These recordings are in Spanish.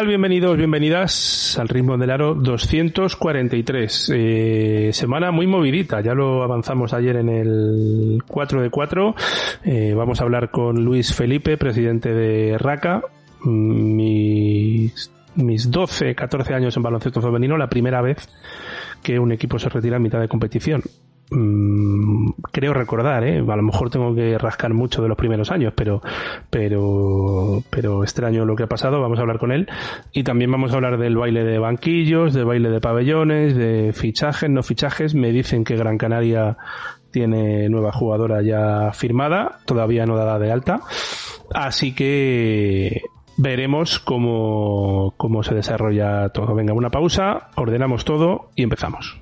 Bienvenidos, bienvenidas al ritmo del aro 243. Eh, semana muy movidita, ya lo avanzamos ayer en el 4 de 4. Eh, vamos a hablar con Luis Felipe, presidente de RACA. Mm, Mis, mis 12, 14 años en baloncesto femenino, la primera vez que un equipo se retira en mitad de competición. Creo recordar, ¿eh? a lo mejor tengo que rascar mucho de los primeros años, pero, pero, pero extraño lo que ha pasado. Vamos a hablar con él y también vamos a hablar del baile de banquillos, del baile de pabellones, de fichajes, no fichajes. Me dicen que Gran Canaria tiene nueva jugadora ya firmada, todavía no dada de alta, así que veremos cómo, cómo se desarrolla todo. Venga, una pausa, ordenamos todo y empezamos.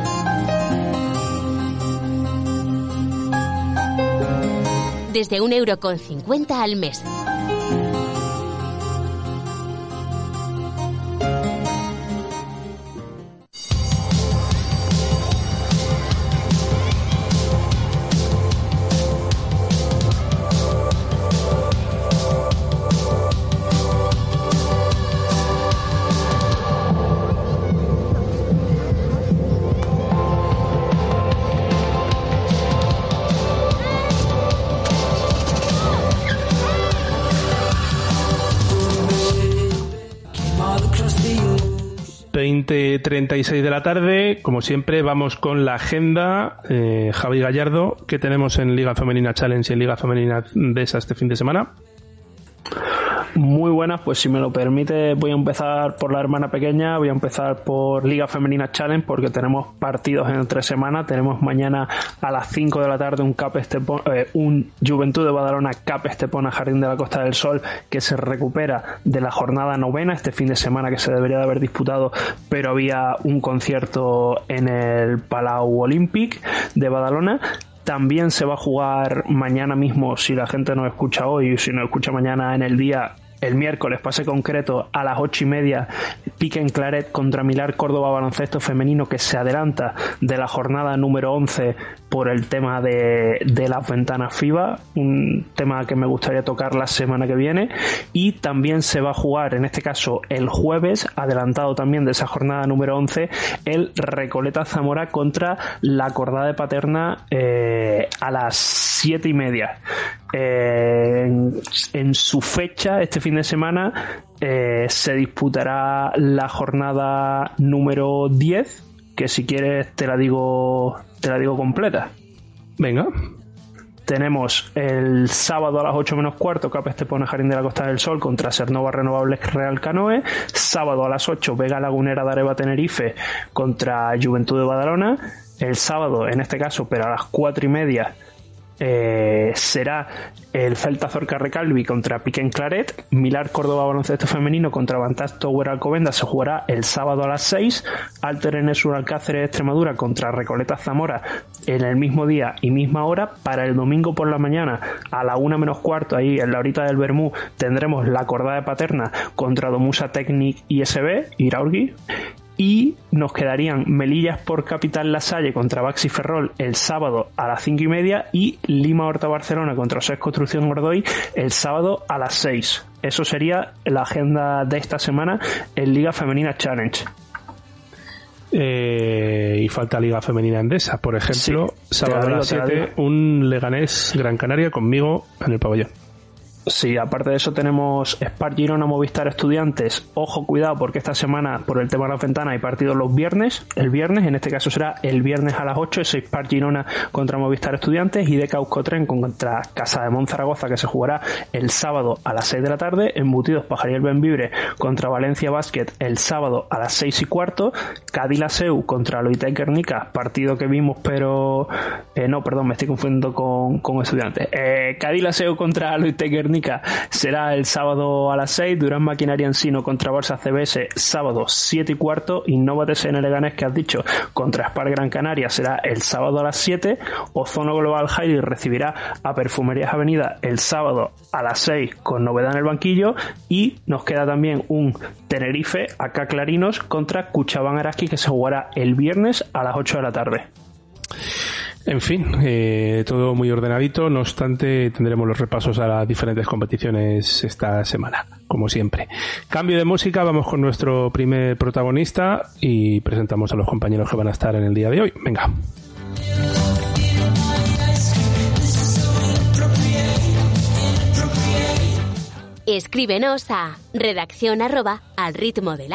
Desde un euro con cincuenta al mes. Veinte treinta y seis de la tarde, como siempre, vamos con la agenda. Eh, Javi Gallardo, que tenemos en Liga Femenina Challenge y en Liga Femenina Desa este fin de semana? Muy buenas, pues si me lo permite voy a empezar por la hermana pequeña, voy a empezar por Liga Femenina Challenge porque tenemos partidos en tres semanas, tenemos mañana a las 5 de la tarde un Cap Estepona, eh, un Juventud de Badalona Cap Estepona Jardín de la Costa del Sol que se recupera de la jornada novena este fin de semana que se debería de haber disputado, pero había un concierto en el Palau Olympic de Badalona. También se va a jugar mañana mismo, si la gente nos escucha hoy, si nos escucha mañana en el día, el miércoles, pase concreto, a las ocho y media, pique en Claret contra Milar Córdoba Baloncesto Femenino, que se adelanta de la jornada número 11 por el tema de, de las ventanas FIBA, un tema que me gustaría tocar la semana que viene. Y también se va a jugar, en este caso, el jueves, adelantado también de esa jornada número 11, el Recoleta Zamora contra la Cordada de Paterna eh, a las siete y media en, su fecha, este fin de semana, eh, se disputará la jornada número 10, que si quieres te la digo, te la digo completa. Venga. Tenemos el sábado a las 8 menos cuarto Capes te pone Jarín de la Costa del Sol contra Sernova Renovables Real Canoe. Sábado a las 8 Vega Lagunera de Areva Tenerife contra Juventud de Badalona. El sábado, en este caso, pero a las 4 y media, eh, será el Celta Zorca Recalvi contra Piquen Claret, Milar Córdoba Baloncesto Femenino contra Vantage Tower Alcobenda se jugará el sábado a las 6, Alter Enesur Alcáceres Extremadura contra Recoleta Zamora en el mismo día y misma hora, para el domingo por la mañana a la 1 menos cuarto, ahí en la horita del Bermú, tendremos la Cordada de Paterna contra Domusa Technic ISB, Iraurgi, y nos quedarían Melillas por Capital La Salle contra Baxi Ferrol el sábado a las 5 y media y Lima Horta Barcelona contra SES Construcción Gordoy el sábado a las 6. Eso sería la agenda de esta semana en Liga Femenina Challenge. Eh, y falta Liga Femenina Andesa, por ejemplo, sábado a las 7, un Leganés Gran Canaria conmigo en el pabellón. Sí, aparte de eso tenemos Spark Girona Movistar Estudiantes. Ojo, cuidado, porque esta semana, por el tema de la ventana, hay partidos los viernes. El viernes, en este caso será el viernes a las 8, es Spark Girona contra Movistar Estudiantes y de Tren contra Casa de Monzaragoza, que se jugará el sábado a las 6 de la tarde. Embutidos Pajariel Benvibre contra Valencia Basket el sábado a las 6 y cuarto. Cadilaseu contra Loitec Guernica, partido que vimos, pero. Eh, no, perdón, me estoy confundiendo con, con Estudiantes. Eh, contra Loitec Guernica será el sábado a las 6, Durán Maquinaria Ensino contra Barça CBS sábado 7 y cuarto, Innovates en Leganés que has dicho contra Spar Gran Canaria. Será el sábado a las 7, Ozono Global Highly recibirá a Perfumerías Avenida el sábado a las 6 con novedad en el banquillo. Y nos queda también un Tenerife acá Clarinos contra Cuchabán Araski que se jugará el viernes a las 8 de la tarde. En fin, eh, todo muy ordenadito, no obstante tendremos los repasos a las diferentes competiciones esta semana, como siempre. Cambio de música, vamos con nuestro primer protagonista y presentamos a los compañeros que van a estar en el día de hoy. Venga. Escríbenos a redacción arroba al ritmo del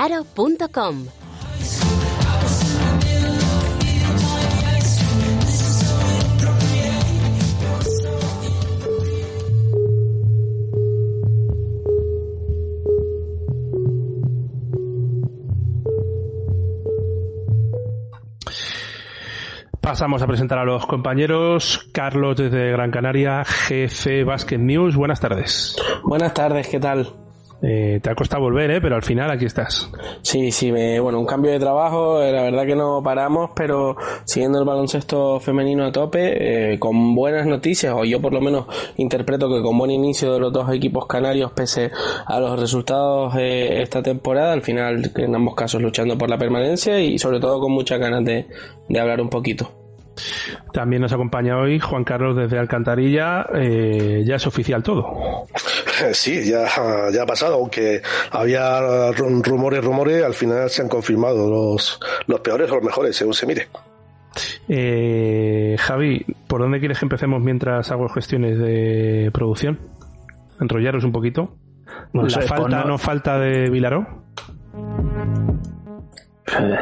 Pasamos a presentar a los compañeros. Carlos desde Gran Canaria, GC Basket News. Buenas tardes. Buenas tardes, ¿qué tal? Eh, te ha costado volver, ¿eh? pero al final aquí estás. Sí, sí, bueno, un cambio de trabajo, eh, la verdad que no paramos, pero siguiendo el baloncesto femenino a tope, eh, con buenas noticias, o yo por lo menos interpreto que con buen inicio de los dos equipos canarios, pese a los resultados esta temporada, al final en ambos casos luchando por la permanencia y sobre todo con muchas ganas de, de hablar un poquito. También nos acompaña hoy Juan Carlos desde Alcantarilla. Eh, ya es oficial todo. Sí, ya, ya ha pasado, aunque había rumores, rumores, al final se han confirmado los, los peores o los mejores, según se mire. Eh, Javi, ¿por dónde quieres que empecemos mientras hago gestiones de producción? Enrollaros un poquito. ¿La falta no falta de Vilaró?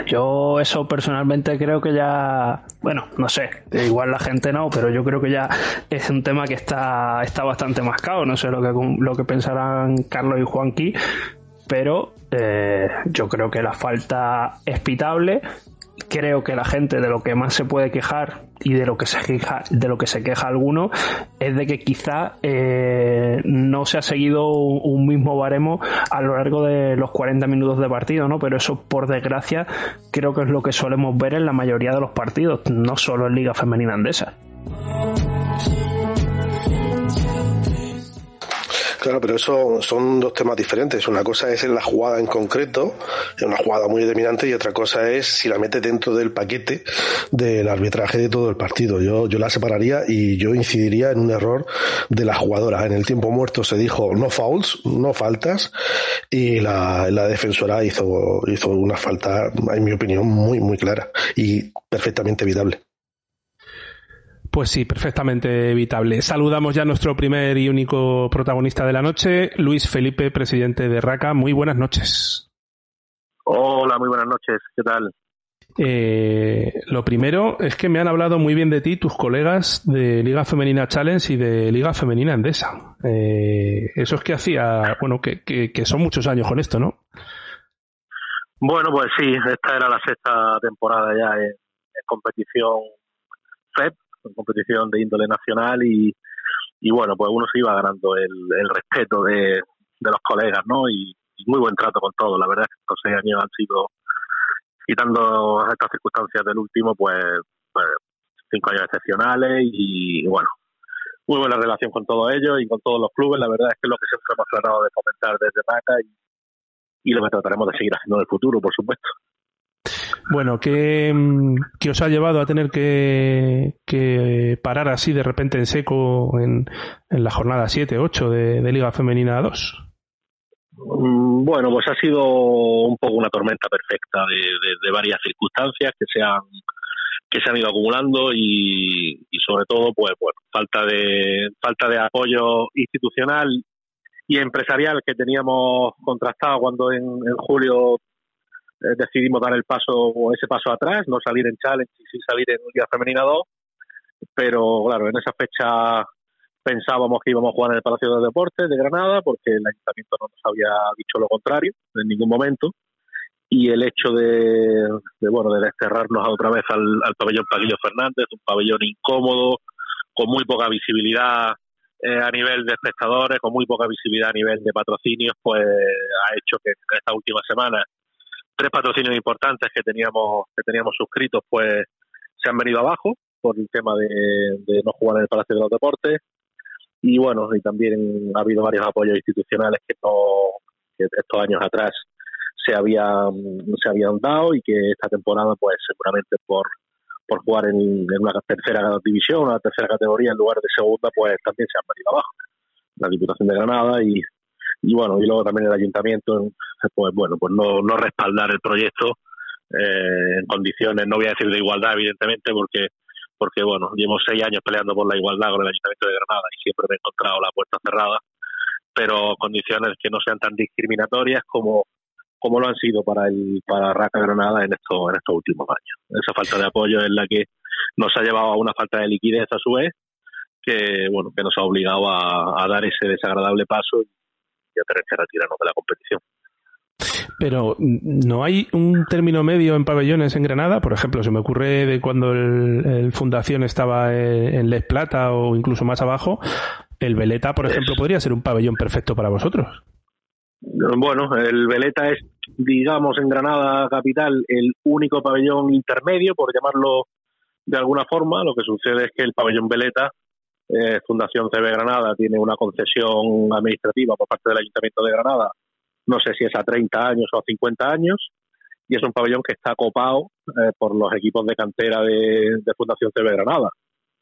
Yo eso personalmente creo que ya, bueno, no sé, igual la gente no, pero yo creo que ya es un tema que está, está bastante mascado, no sé lo que, lo que pensarán Carlos y Juanqui, pero eh, yo creo que la falta es pitable. Creo que la gente de lo que más se puede quejar y de lo que se queja, de lo que se queja alguno es de que quizá eh, no se ha seguido un mismo baremo a lo largo de los 40 minutos de partido, ¿no? Pero eso, por desgracia, creo que es lo que solemos ver en la mayoría de los partidos, no solo en Liga Femenina Andesa. Claro, pero eso son dos temas diferentes. Una cosa es en la jugada en concreto, en una jugada muy determinante, y otra cosa es si la mete dentro del paquete del arbitraje de todo el partido. Yo, yo la separaría y yo incidiría en un error de la jugadora. En el tiempo muerto se dijo no fouls, no faltas, y la, la defensora hizo, hizo una falta, en mi opinión, muy, muy clara y perfectamente evitable. Pues sí, perfectamente evitable. Saludamos ya a nuestro primer y único protagonista de la noche, Luis Felipe, presidente de RACA. Muy buenas noches. Hola, muy buenas noches. ¿Qué tal? Eh, lo primero es que me han hablado muy bien de ti tus colegas de Liga Femenina Challenge y de Liga Femenina Endesa. Eh, eso es que hacía, bueno, que, que, son muchos años con esto, ¿no? Bueno, pues sí, esta era la sexta temporada ya en, competición En competición de índole nacional y, y bueno, pues uno se iba ganando el, el respeto de, de, los colegas, ¿no? Y, y, muy buen trato con todos. La verdad es que estos seis años han sido quitando estas circunstancias del último, pues, pues, cinco años excepcionales y, bueno, muy buena relación con todos ellos y con todos los clubes. La verdad es que es lo que siempre hemos tratado de fomentar desde MACA y, lo que trataremos de seguir haciendo en el futuro, por supuesto. Bueno, ¿qué, ¿qué, os ha llevado a tener que, que, parar así de repente en seco en, en la jornada 7, 8 de, de Liga Femenina 2? Mm, bueno, pues ha sido un poco una tormenta perfecta de, varias circunstancias que se han que se han ido acumulando y, sobre todo pues bueno falta de falta de apoyo institucional y empresarial que teníamos contrastado cuando en, julio eh, decidimos dar el paso ese paso atrás, no salir en challenge y sí salir en Liga Femenina 2, pero claro, en esa fecha pensábamos que íbamos a jugar en el Palacio de Deportes de Granada porque el ayuntamiento no nos había dicho lo contrario en ningún momento y el hecho de, bueno de desterrarnos otra vez al, pabellón Paquillo Fernández un pabellón incómodo con muy poca visibilidad eh, a nivel de espectadores con muy poca visibilidad a nivel de patrocinios pues ha hecho que en esta última semana tres patrocinios importantes que teníamos que teníamos suscritos pues se han venido abajo por el tema de, de no jugar en el Palacio de los Deportes y bueno, y también ha habido varios apoyos institucionales que no que estos años atrás se habían se habían dado y que esta temporada pues seguramente por por jugar en, una tercera división, una tercera categoría en lugar de segunda, pues también se han venido abajo. La Diputación de Granada y, y bueno, y luego también el Ayuntamiento, pues bueno, pues no, no respaldar el proyecto eh, en condiciones, no voy a decir de igualdad, evidentemente, porque porque bueno, llevo seis años peleando por la igualdad con el Ayuntamiento de Granada y siempre me he encontrado la puerta cerrada, pero condiciones que no sean tan discriminatorias como como lo han sido para el para Raca Granada en estos en estos últimos años. Esa falta de apoyo es la que nos ha llevado a una falta de liquidez a su vez, que bueno que nos ha obligado a, a dar ese desagradable paso y a tener que retirarnos de la competición. Pero no hay un término medio en pabellones en Granada, por ejemplo, se me ocurre de cuando el, Fundación estaba en, Les Plata o incluso más abajo, el Veleta, por ejemplo, podría ser un pabellón perfecto para vosotros. Bueno, el Veleta es, digamos, en Granada capital, el único pabellón intermedio, por llamarlo de alguna forma. Lo que sucede es que el pabellón Veleta, eh, Fundación CB Granada, tiene una concesión administrativa por parte del Ayuntamiento de Granada no sé si es a 30 años o a 50 años, y es un pabellón que está copado eh, por los equipos de cantera de, Fundación CB Granada.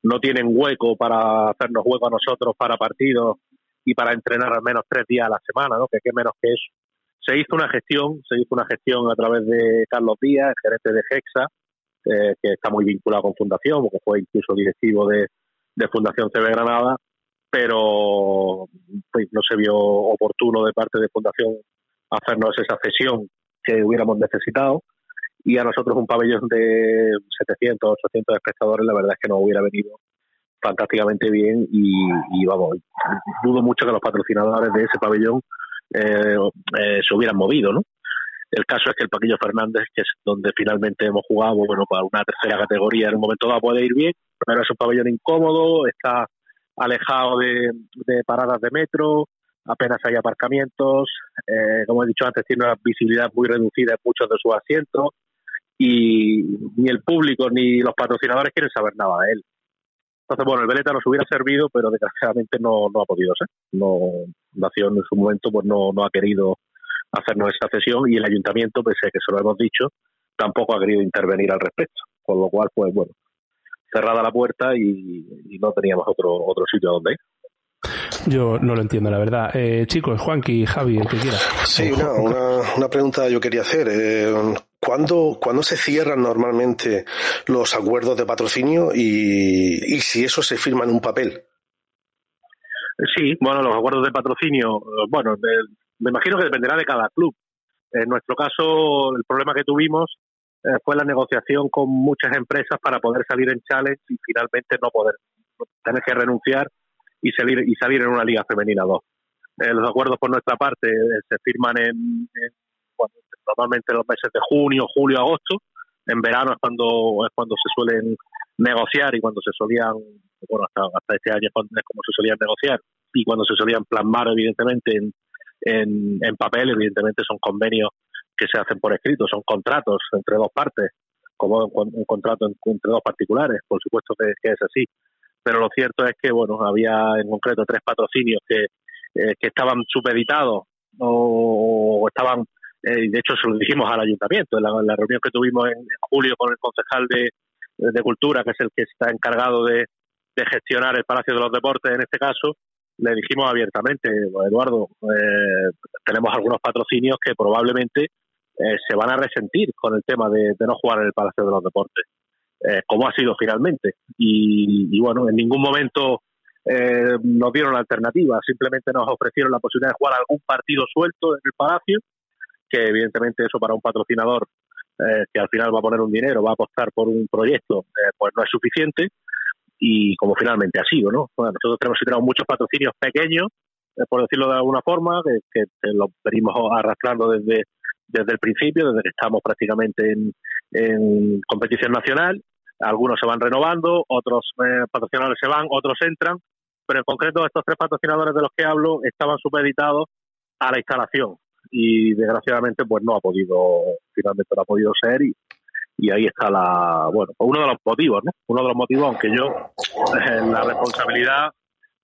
No tienen hueco para hacernos hueco a nosotros para partidos y para entrenar al menos tres días a la semana, ¿no? Que qué menos que eso. Se hizo una gestión, se hizo una gestión a través de Carlos Díaz, gerente de Hexa, eh, que está muy vinculado con Fundación, porque fue incluso directivo de, de Fundación CB Granada, pero pues, no se vio oportuno de parte de Fundación hacernos esa cesión que hubiéramos necesitado y a nosotros un pabellón de 700, 800 espectadores la verdad es que nos hubiera venido fantásticamente bien y, vamos, dudo mucho que los patrocinadores de ese pabellón eh, eh, se hubieran movido, ¿no? El caso es que el Paquillo Fernández, que es donde finalmente hemos jugado, bueno, para una tercera categoría en un momento dado puede ir bien, pero es un pabellón incómodo, está alejado de, paradas de metro, apenas hay aparcamientos, eh, como he dicho antes, tiene una visibilidad muy reducida en muchos de sus asientos y ni el público ni los patrocinadores quieren saber nada de él. Entonces, bueno, el Veleta nos hubiera servido, pero desgraciadamente no, no ha podido ser. No, Nación en su momento pues no, no ha querido hacernos esa cesión y el ayuntamiento, pese a que se lo hemos dicho, tampoco ha querido intervenir al respecto. Con lo cual, pues bueno, cerrada la puerta y, y no teníamos otro, otro sitio donde ir. Yo no lo entiendo, la verdad. Eh, chicos, Juanqui, Javi, el que quiera. Sí, una, una, pregunta yo quería hacer. Eh, ¿cuándo, ¿cuándo, se cierran normalmente los acuerdos de patrocinio y, y si eso se firma en un papel? Sí, bueno, los acuerdos de patrocinio, bueno, me imagino que dependerá de cada club. En nuestro caso, el problema que tuvimos eh, fue la negociación con muchas empresas para poder salir en challenge y finalmente no poder tener que renunciar y salir y salir en una liga femenina 2. Eh, los acuerdos por nuestra parte eh, se firman en, normalmente en los meses de junio, julio, agosto. En verano es cuando es cuando se suelen negociar y cuando se solían, bueno, hasta, este año es como se solían negociar y cuando se solían plasmar evidentemente en, en, en papel, evidentemente son convenios que se hacen por escrito, son contratos entre dos partes, como un, contrato entre dos particulares, por supuesto que, es así. Pero lo cierto es que, bueno, había en concreto tres patrocinios que, eh, que estaban supeditados o, estaban, eh, de hecho se lo dijimos al ayuntamiento en la, reunión que tuvimos en, julio con el concejal de, de Cultura, que es el que está encargado de, de gestionar el Palacio de los Deportes en este caso, le dijimos abiertamente, Eduardo, eh, tenemos algunos patrocinios que probablemente eh, se van a resentir con el tema de, no jugar en el Palacio de los Deportes, eh, como ha sido finalmente. Y, bueno, en ningún momento nos dieron la alternativa, simplemente nos ofrecieron la posibilidad de jugar algún partido suelto en el Palacio, que evidentemente eso para un patrocinador que al final va a poner un dinero, va a apostar por un proyecto, pues no es suficiente y como finalmente ha sido, ¿no? nosotros tenemos, tenemos muchos patrocinios pequeños, eh, por decirlo de alguna forma, que, que, los venimos arrastrando desde, desde el principio, desde que estamos prácticamente en, competición nacional. Algunos se van renovando, otros eh, patrocinadores se van, otros entran, pero en concreto estos tres patrocinadores de los que hablo estaban supeditados a la instalación y desgraciadamente pues no ha podido, finalmente no ha podido ser y, y ahí está la, bueno, uno de los motivos, ¿no? Uno de los motivos, aunque yo eh, la responsabilidad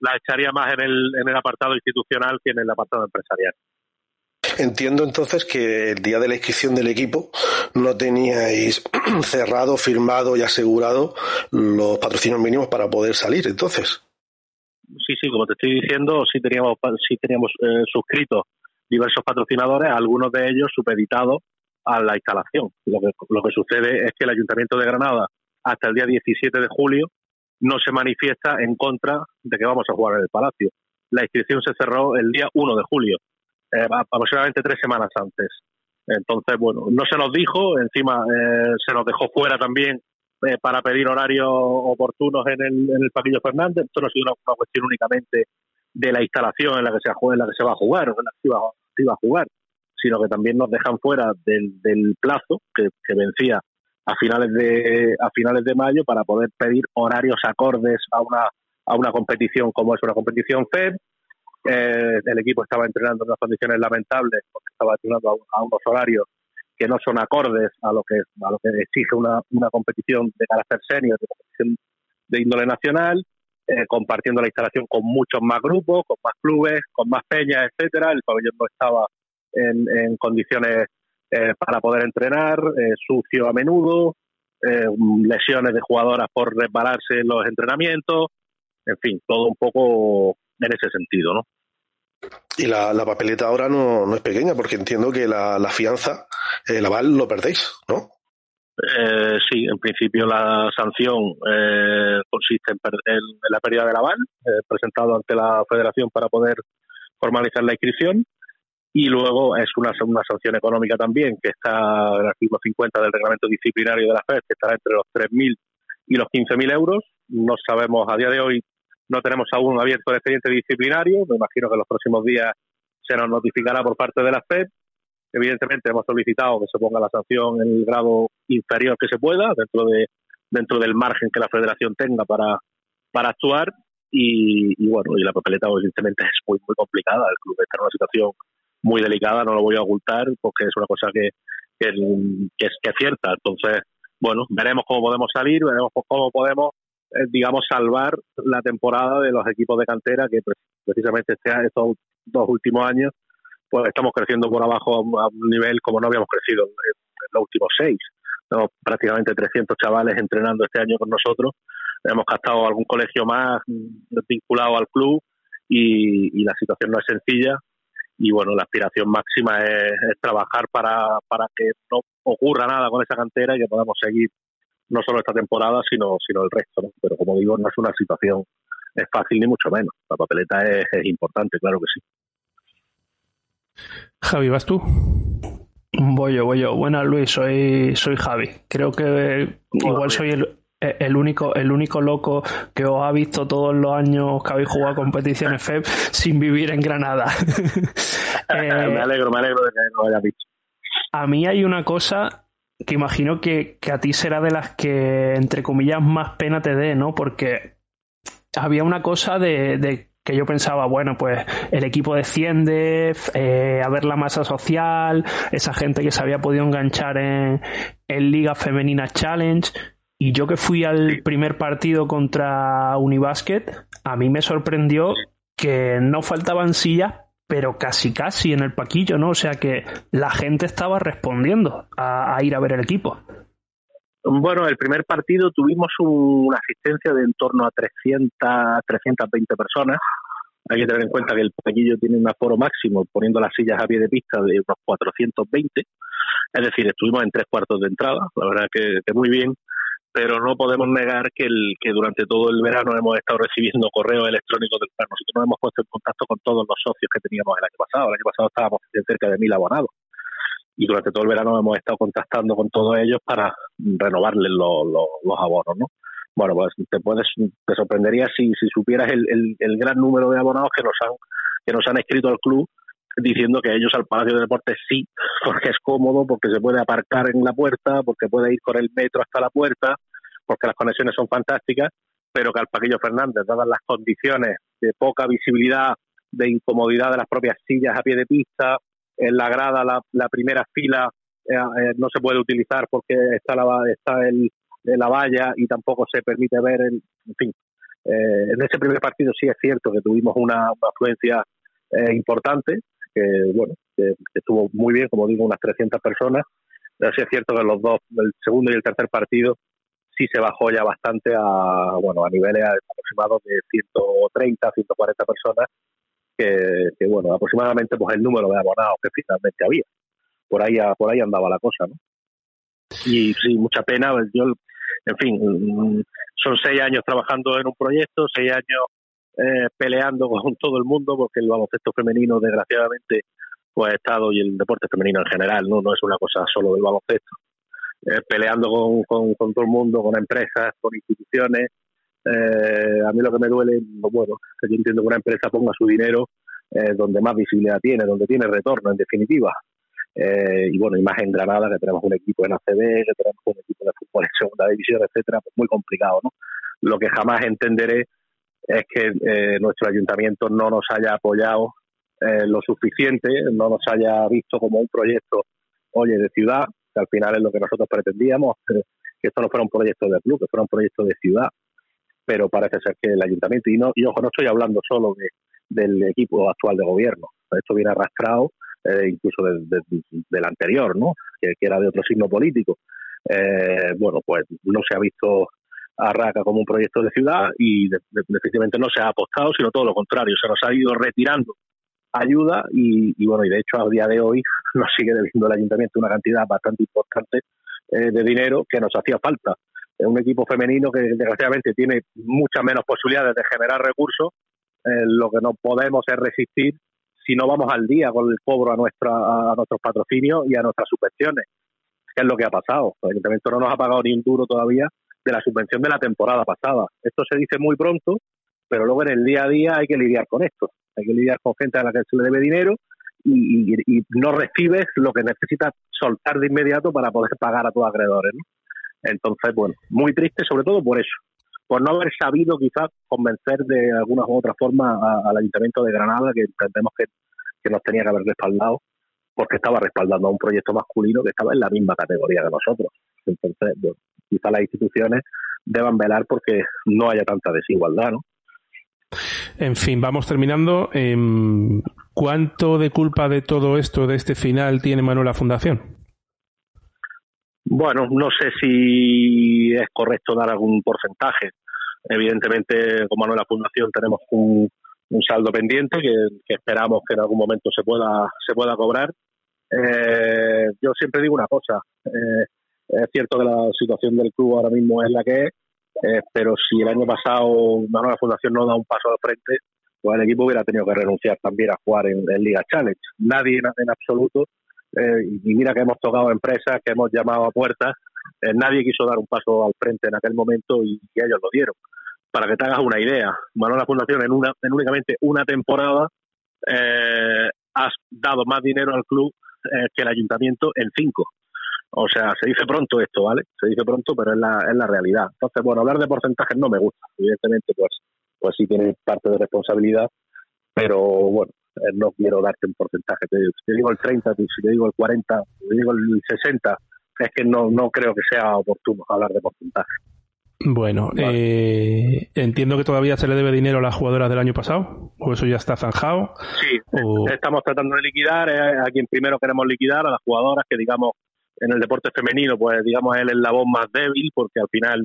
la echaría más en el, en el apartado institucional que en el apartado empresarial. Entiendo entonces que el día de la inscripción del equipo no teníais cerrado, firmado y asegurado los patrocinios mínimos para poder salir, entonces. Sí, sí, como te estoy diciendo, sí teníamos, sí teníamos eh, suscritos diversos patrocinadores, algunos de ellos supeditados a la instalación. Lo que, lo que sucede es que el Ayuntamiento de Granada, hasta el día 17 de julio, no se manifiesta en contra de que vamos a jugar en el Palacio. La inscripción se cerró el día 1 de julio, eh, aproximadamente tres semanas antes. Entonces, bueno, no se nos dijo, encima eh, se nos dejó fuera también eh, para pedir horarios oportunos en el, en el Paquillo Fernández. Esto no ha sido una, cuestión únicamente de la instalación en la que se, en la que se va a jugar o en la que iba a jugar, sino que también nos dejan fuera del, del plazo que, vencía a finales de a finales de mayo para poder pedir horarios acordes a una a una competición como es una competición FED. Eh, el equipo estaba entrenando en unas condiciones lamentables porque estaba entrenando a, unos horarios que no son acordes a lo que a lo que exige una, una competición de carácter senior, de competición de índole nacional, eh, compartiendo la instalación con muchos más grupos, con más clubes, con más peñas, etcétera. El pabellón no estaba en, condiciones eh, para poder entrenar, eh, sucio a menudo, eh, lesiones de jugadoras por resbalarse en los entrenamientos, en fin, todo un poco en ese sentido, ¿no? Y la, papeleta ahora no, no, es pequeña, porque entiendo que la, fianza, el aval lo perdéis, ¿no? sí, en principio la sanción consiste en, en, la pérdida del aval presentado ante la federación para poder formalizar la inscripción y luego es una, una sanción económica también, que está en el artículo 50 del reglamento disciplinario de la FED, que estará entre los 3.000 y los 15.000 euros. No sabemos, a día de hoy no tenemos aún abierto el expediente disciplinario, me imagino que en los próximos días se nos notificará por parte de la FED. Evidentemente hemos solicitado que se ponga la sanción en el grado inferior que se pueda, dentro de dentro del margen que la federación tenga para, para actuar y, bueno, y la papeleta evidentemente es muy, muy complicada. El club está en una situación muy delicada, no lo voy a ocultar, porque es una cosa que, que, es, que es cierta. Entonces, bueno, veremos cómo podemos salir, veremos cómo podemos, eh, digamos, salvar la temporada de los equipos de cantera, que precisamente este, estos dos últimos años, pues estamos creciendo por abajo a un nivel como no habíamos crecido en, los últimos seis. Tenemos prácticamente 300 chavales entrenando este año con nosotros. Hemos captado algún colegio más vinculado al club y, la situación no es sencilla y bueno, la aspiración máxima es, trabajar para, para que no ocurra nada con esa cantera y que podamos seguir no solo esta temporada, sino, sino el resto. Pero como digo, no es una situación es fácil ni mucho menos. La papeleta es, importante, claro que sí. Javi, ¿vas tú? Voy yo, voy yo. Buenas, Luis, soy, soy Javi. Creo que igual soy el, el único, el único loco que os ha visto todos los años que habéis jugado competiciones FEB sin vivir en Granada. Eh, me alegro, me alegro de que lo hayas visto. A mí hay una cosa que imagino que, que, a ti será de las que, entre comillas, más pena te dé, ¿no? Porque había una cosa de, que yo pensaba, bueno, pues el equipo desciende, eh, a ver la masa social, esa gente que se había podido enganchar en, en Liga Femenina Challenge. Y yo que fui al primer partido contra Unibasket, a mí me sorprendió que no faltaban sillas, pero casi casi en el paquillo, ¿no? O sea que la gente estaba respondiendo a ir a ver el equipo. Bueno, el primer partido tuvimos una asistencia de en torno a 300, 320 personas. Hay que tener en cuenta que el paquillo tiene un aforo máximo, poniendo las sillas a pie de pista, de unos 420. Es decir, estuvimos en tres cuartos de entrada, la verdad que, muy bien, pero no podemos negar que, el, que durante todo el verano hemos estado recibiendo correos electrónicos del Nosotros nos hemos puesto en contacto con todos los socios que teníamos el año pasado. El año pasado estábamos cerca de mil abonados y durante todo el verano hemos estado contactando con todos ellos para renovarles los, los, abonos, ¿no? Bueno, pues te puedes, te sorprendería si, si supieras el, el, gran número de abonados que nos han, que nos han escrito al club diciendo que ellos al Palacio de Deportes sí, porque es cómodo, porque se puede aparcar en la puerta, porque puede ir con el metro hasta la puerta, porque las conexiones son fantásticas, pero que al Paquillo Fernández, dadas las condiciones de poca visibilidad, de incomodidad de las propias sillas a pie de pista, en la grada la, primera fila eh, eh, no se puede utilizar porque está la, está el, la valla y tampoco se permite ver, el, en fin. Eh, en ese primer partido sí es cierto que tuvimos una, afluencia importante, que bueno, que, estuvo muy bien, como digo, unas 300 personas, pero sí es cierto que los dos, el segundo y el tercer partido, sí se bajó ya bastante a, bueno, a niveles aproximados de 130, 140 personas, que, bueno, aproximadamente pues el número de abonados que finalmente había. Por ahí, por ahí andaba la cosa, ¿no? Y sí, mucha pena. Yo, en fin, mm, son seis años trabajando en un proyecto, seis años eh, peleando con todo el mundo, porque el baloncesto femenino, desgraciadamente, pues ha estado, y el deporte femenino en general, no, no es una cosa solo del baloncesto, eh, peleando con, con, con, todo el mundo, con empresas, con instituciones, eh, a mí lo que me duele, bueno, que yo entiendo que una empresa ponga su dinero eh, donde más visibilidad tiene, donde tiene retorno, en definitiva. Eh, y bueno, y más en Granada, que tenemos un equipo en ACB, que tenemos un equipo de fútbol en segunda división, etcétera, pues muy complicado, ¿no? Lo que jamás entenderé es que nuestro ayuntamiento no nos haya apoyado lo suficiente, no nos haya visto como un proyecto, oye, de ciudad, que al final es lo que nosotros pretendíamos, que esto no fuera un proyecto de club, que fuera un proyecto de ciudad, pero parece ser que el ayuntamiento, y, no, y ojo, no estoy hablando solo de, del equipo actual de gobierno, esto viene arrastrado eh, incluso del anterior, ¿no? Que, era de otro signo político. Eh, bueno, pues no se ha visto a Raca como un proyecto de ciudad y definitivamente no se ha apostado, sino todo lo contrario, se nos ha ido retirando ayuda y, bueno, y de hecho a día de hoy nos sigue debiendo el ayuntamiento una cantidad bastante importante eh, de dinero que nos hacía falta es un equipo femenino que desgraciadamente tiene muchas menos posibilidades de generar recursos. Eh, lo que no podemos es resistir si no vamos al día con el cobro a, nuestra, a nuestros patrocinios y a nuestras subvenciones. ¿Qué es lo que ha pasado? El ayuntamiento no nos ha pagado ni un duro todavía de la subvención de la temporada pasada. Esto se dice muy pronto, pero luego en el día a día hay que lidiar con esto. Hay que lidiar con gente a la que se le debe dinero y, no recibes lo que necesitas soltar de inmediato para poder pagar a tus acreedores. Entonces, bueno, muy triste sobre todo por eso, por no haber sabido quizás convencer de alguna u otra forma al Ayuntamiento de Granada, que entendemos que, nos tenía que haber respaldado, porque estaba respaldando a un proyecto masculino que estaba en la misma categoría que nosotros. Entonces, bueno, quizás las instituciones deban velar porque no haya tanta desigualdad, ¿no? En fin, vamos terminando. Em, ¿Cuánto de culpa de todo esto, de este final, tiene Manuela Fundación? Bueno, no sé si es correcto dar algún porcentaje. Evidentemente, como la Fundación tenemos un, un saldo pendiente que, esperamos que en algún momento se pueda se pueda cobrar. Eh, yo siempre digo una cosa, eh, es cierto que la situación del club ahora mismo es la que es, eh, pero si el año pasado la fundación no da un paso al frente, pues el equipo hubiera tenido que renunciar también a jugar en, Liga Challenge. Nadie en, absoluto, y mira que hemos tocado empresas, que hemos llamado a puertas, nadie quiso dar un paso al frente en aquel momento y ellos lo dieron para que te hagas una idea, Manuela Fundación en, una, en únicamente una temporada eh, has dado más dinero al club eh, que el ayuntamiento en cinco. O sea, se dice pronto esto, ¿vale? Se dice pronto, pero es la, es la realidad. Entonces, bueno, hablar de porcentajes no me gusta. Evidentemente, pues, pues sí tiene parte de responsabilidad, pero bueno, eh, no quiero darte un porcentaje. si te digo el 30, si te digo el 40, si te digo el 60, es que no, no creo que sea oportuno hablar de porcentaje. Bueno, eh, entiendo que todavía se le debe dinero a las jugadoras del año pasado, o eso ya está zanjado. Sí, estamos tratando de liquidar, a quien primero queremos liquidar, a las jugadoras que digamos en el deporte femenino, pues digamos es el eslabón más débil, porque al final,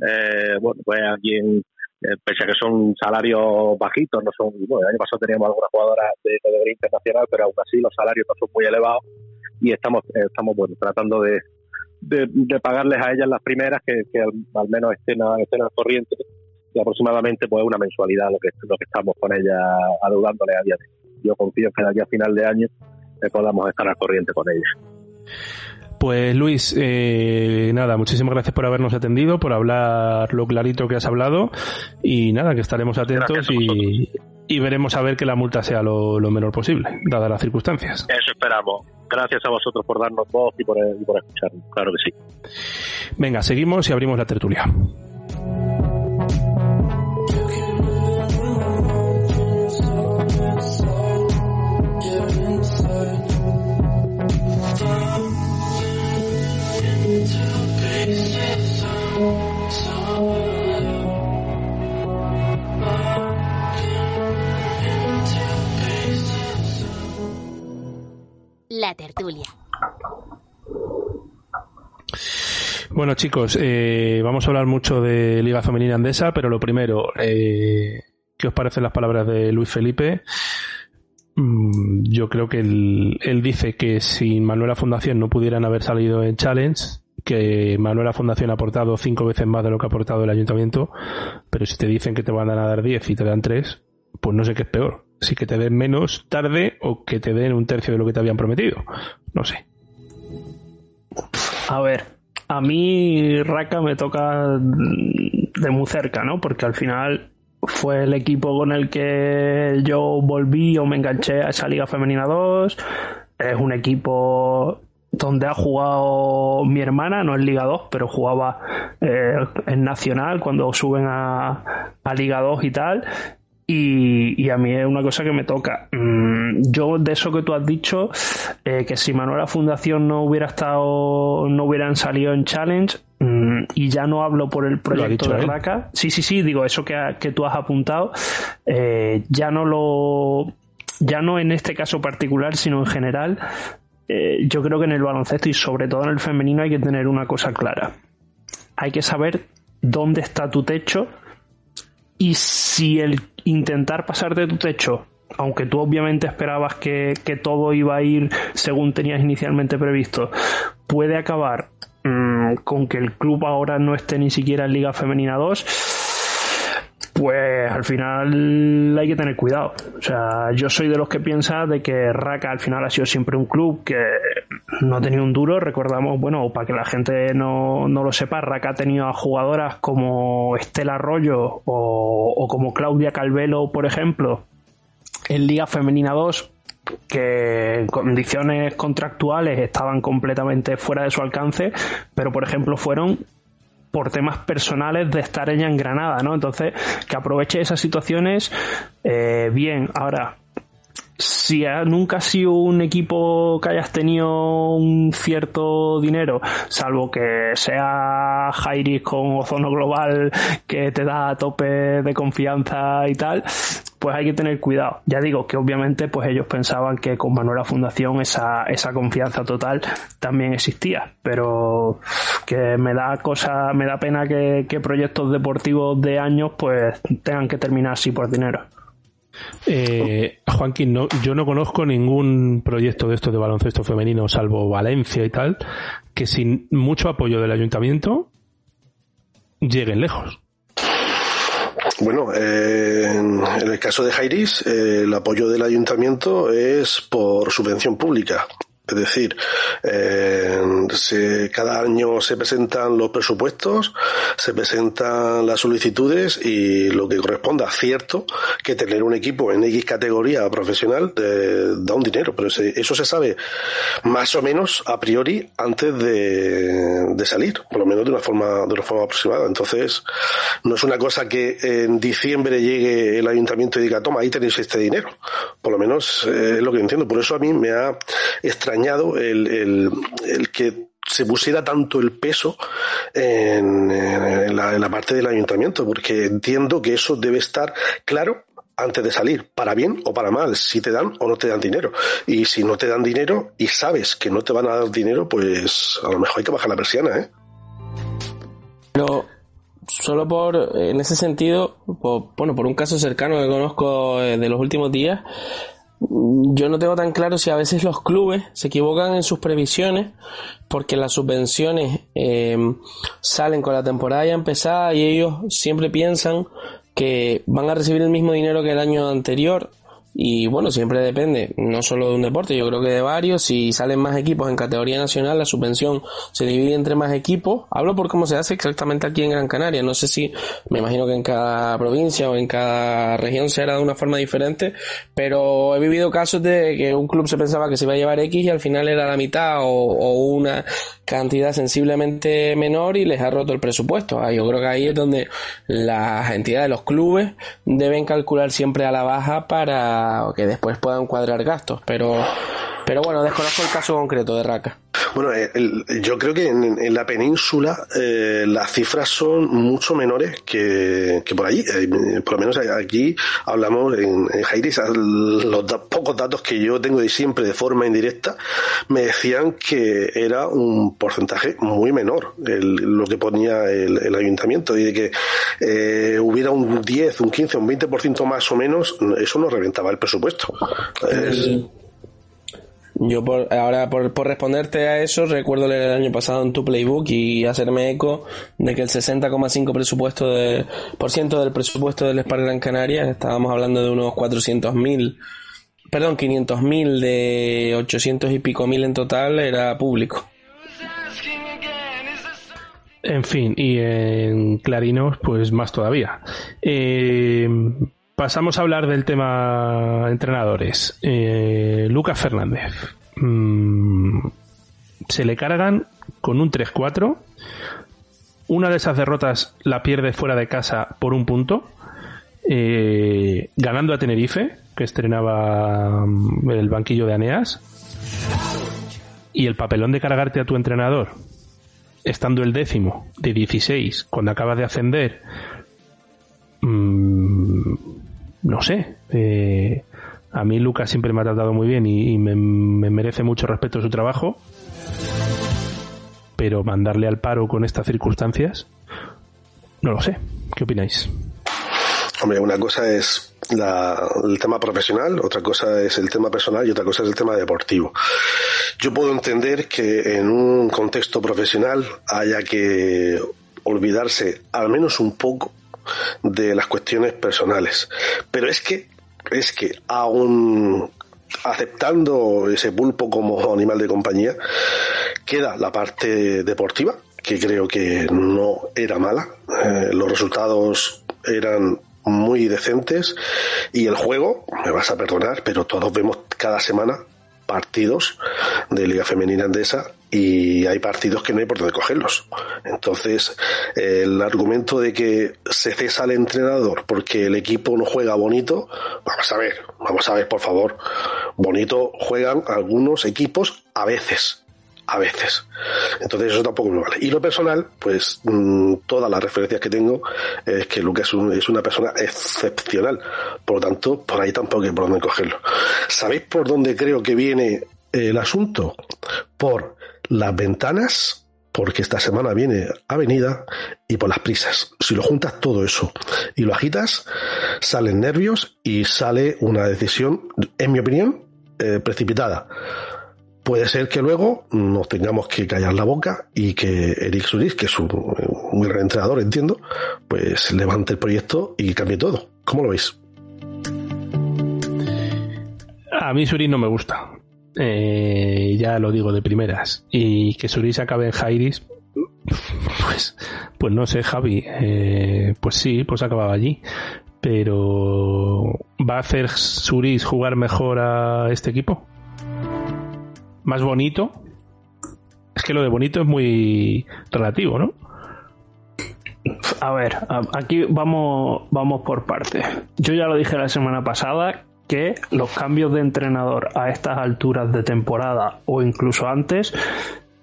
eh, bueno, pues a quien, eh, pese a que son salarios bajitos, no son, bueno, el año pasado teníamos algunas jugadoras de categoría internacional, pero aún así los salarios no son muy elevados y estamos, estamos bueno, tratando de, de, pagarles a ellas las primeras que, al, menos estén, estén al corriente y aproximadamente pues una mensualidad lo que lo que estamos con ellas adeudándole a día Yo confío que de aquí a final de año eh, podamos estar al corriente con ellas. Pues Luis, eh, nada, muchísimas gracias por habernos atendido, por hablar lo clarito que has hablado y nada, que estaremos atentos y, y veremos a ver que la multa sea lo, menor posible, dadas las circunstancias. Eso esperamos. Gracias a vosotros por darnos voz y por, y por escucharnos, claro que sí. Venga, seguimos y abrimos la tertulia. La tertulia. Bueno chicos, eh, vamos a hablar mucho de Liga Femenina Andesa, pero lo primero, eh, ¿qué os parecen las palabras de Luis Felipe? Mm, yo creo que él, dice que sin Manuela Fundación no pudieran haber salido en Challenge, que Manuela Fundación ha aportado cinco veces más de lo que ha aportado el ayuntamiento, pero si te dicen que te van a dar diez y te dan tres, pues no sé qué es peor si que te den menos tarde o que te den un tercio de lo que te habían prometido. No sé. A ver, a mí Raka me toca de muy cerca, ¿no? Porque al final fue el equipo con el que yo volví o me enganché a esa Liga Femenina 2. Es un equipo donde ha jugado mi hermana, no en Liga 2, pero jugaba eh, en Nacional cuando suben a, a Liga 2 y tal. Y, a mí es una cosa que me toca. Mm, yo, de eso que tú has dicho, eh, que si Manuela Fundación no hubiera estado, no hubieran salido en Challenge, mm, y ya no hablo por el proyecto de Raka. Sí, sí, sí, digo, eso que, que tú has apuntado, eh, ya no lo. Ya no en este caso particular, sino en general, eh, yo creo que en el baloncesto y sobre todo en el femenino hay que tener una cosa clara. Hay que saber dónde está tu techo y si el intentar pasar de tu techo, aunque tú obviamente esperabas que, todo iba a ir según tenías inicialmente previsto, puede acabar mm, con que el club ahora no esté ni siquiera en Liga Femenina 2, pues al final hay que tener cuidado. O sea, yo soy de los que piensa de que Raka al final ha sido siempre un club que no ha tenido un duro. Recordamos, bueno, para que la gente no, lo sepa, Raka ha tenido a jugadoras como Estela Arroyo o, o como Claudia Calvelo, por ejemplo, en Liga Femenina 2, que en condiciones contractuales estaban completamente fuera de su alcance, pero por ejemplo fueron por temas personales de estar ella en Granada, ¿no? Entonces, que aproveche esas situaciones, eh, bien, ahora, si nunca ha sido un equipo que hayas tenido un cierto dinero, salvo que sea Jairis con ozono global que te da a tope de confianza y tal, pues hay que tener cuidado. Ya digo que obviamente pues ellos pensaban que con Manuela Fundación esa, esa confianza total también existía, pero que me da cosa, me da pena que proyectos deportivos de años pues tengan que terminar así por dinero. Eh, Joaquín, no, yo no conozco ningún proyecto de estos de baloncesto femenino, salvo Valencia y tal, que sin mucho apoyo del ayuntamiento lleguen lejos. Bueno, eh, en el caso de Jairis, eh, el apoyo del ayuntamiento es por subvención pública. Es decir, eh, se, cada año se presentan los presupuestos, se presentan las solicitudes y lo que corresponda, cierto que tener un equipo en X categoría profesional eh, da un dinero, pero eso se sabe más o menos a priori antes de, salir, por lo menos de una forma de una forma aproximada. Entonces, no es una cosa que en diciembre llegue el ayuntamiento y diga, toma, ahí tenéis este dinero. Por lo menos eh, es lo que entiendo. Por eso a mí me ha extrañado añado el, el, que se pusiera tanto el peso en, la, en, la, parte del ayuntamiento, porque entiendo que eso debe estar claro antes de salir, para bien o para mal, si te dan o no te dan dinero. Y si no te dan dinero y sabes que no te van a dar dinero, pues a lo mejor hay que bajar la persiana, ¿eh? Pero solo por, en ese sentido, bueno, por un caso cercano que conozco eh, de los últimos días, yo no tengo tan claro si a veces los clubes se equivocan en sus previsiones porque las subvenciones eh, salen con la temporada ya empezada y ellos siempre piensan que van a recibir el mismo dinero que el año anterior y bueno, siempre depende, no solo de un deporte, yo creo que de varios. Si salen más equipos en categoría nacional, la subvención se divide entre más equipos. Hablo por cómo se hace exactamente aquí en Gran Canaria. No sé si, me imagino que en cada provincia o en cada región se hará de una forma diferente, pero he vivido casos de que un club se pensaba que se iba a llevar X y al final era la mitad o, una cantidad sensiblemente menor y les ha roto el presupuesto. Ah, yo creo que ahí es donde las entidades, los clubes, deben calcular siempre a la baja para o que después puedan cuadrar gastos, pero, pero bueno, desconozco el caso concreto de Raca. Bueno, eh, yo creo que en, la península eh, las cifras son mucho menores que, por allí. Eh, por lo menos aquí hablamos en, en Jairis, los pocos datos que yo tengo de siempre de forma indirecta me decían que era un porcentaje muy menor lo que ponía el, ayuntamiento y de que hubiera un 10, un 15, un 20% más o menos, eso no reventaba el presupuesto. Yo por, ahora por, por, responderte a eso recuerdo leer el año pasado en tu playbook y hacerme eco de que el 60,5 presupuesto de, por ciento del presupuesto del Spar Gran Canaria, estábamos hablando de unos 400.000, perdón, 500.000 de 800 y pico mil en total era público. En fin, y en Clarinos pues más todavía. Eh, Pasamos a hablar del tema entrenadores. Eh, Lucas Fernández. Mm, se le cargan con un 3-4. Una de esas derrotas la pierde fuera de casa por un punto. Eh, ganando a Tenerife, que estrenaba mm, el banquillo de Aneas. Y el papelón de cargarte a tu entrenador, estando el décimo de 16, cuando acabas de ascender, mmm, no sé. Eh, a mí Lucas siempre me ha tratado muy bien y, me, merece mucho respeto su trabajo. Pero mandarle al paro con estas circunstancias, no lo sé. ¿Qué opináis? Hombre, una cosa es el tema profesional, otra cosa es el tema personal y otra cosa es el tema deportivo. Yo puedo entender que en un contexto profesional haya que olvidarse al menos un poco de las cuestiones personales. Pero es que, es que aún aceptando ese pulpo como animal de compañía, queda la parte deportiva, que creo que no era mala. Eh, los resultados eran muy decentes y el juego, me vas a perdonar, pero todos vemos cada semana partidos de Liga Femenina Andesa y hay partidos que no hay por dónde cogerlos. Entonces, el argumento de que se cesa al entrenador porque el equipo no juega bonito, vamos a ver, vamos a ver, por favor. Bonito juegan algunos equipos a veces a veces. Entonces eso tampoco me vale. Y lo personal, pues mm, todas las referencias que tengo es que Lucas es, una persona excepcional. Por lo tanto, por ahí tampoco hay por dónde cogerlo. ¿Sabéis por dónde creo que viene el asunto? Por las ventanas porque esta semana viene Avenida y por las prisas. Si lo juntas todo eso y lo agitas, salen nervios y sale una decisión, en mi opinión, eh, precipitada. Puede ser que luego nos tengamos que callar la boca y que Eric Suris, que es un, un gran entrenador, entiendo, pues levante el proyecto y cambie todo. ¿Cómo lo veis? A mí Suris no me gusta. Eh, ya lo digo de primeras. Y que Suris acabe en Jairis, pues, pues no sé, Javi. Eh, pues sí, pues acababa allí. Pero ¿va a hacer Suris jugar mejor a este equipo? ¿Más bonito? Es que lo de bonito es muy relativo, ¿no? A ver, aquí vamos, vamos por partes. Yo ya lo dije la semana pasada que los cambios de entrenador a estas alturas de temporada o incluso antes,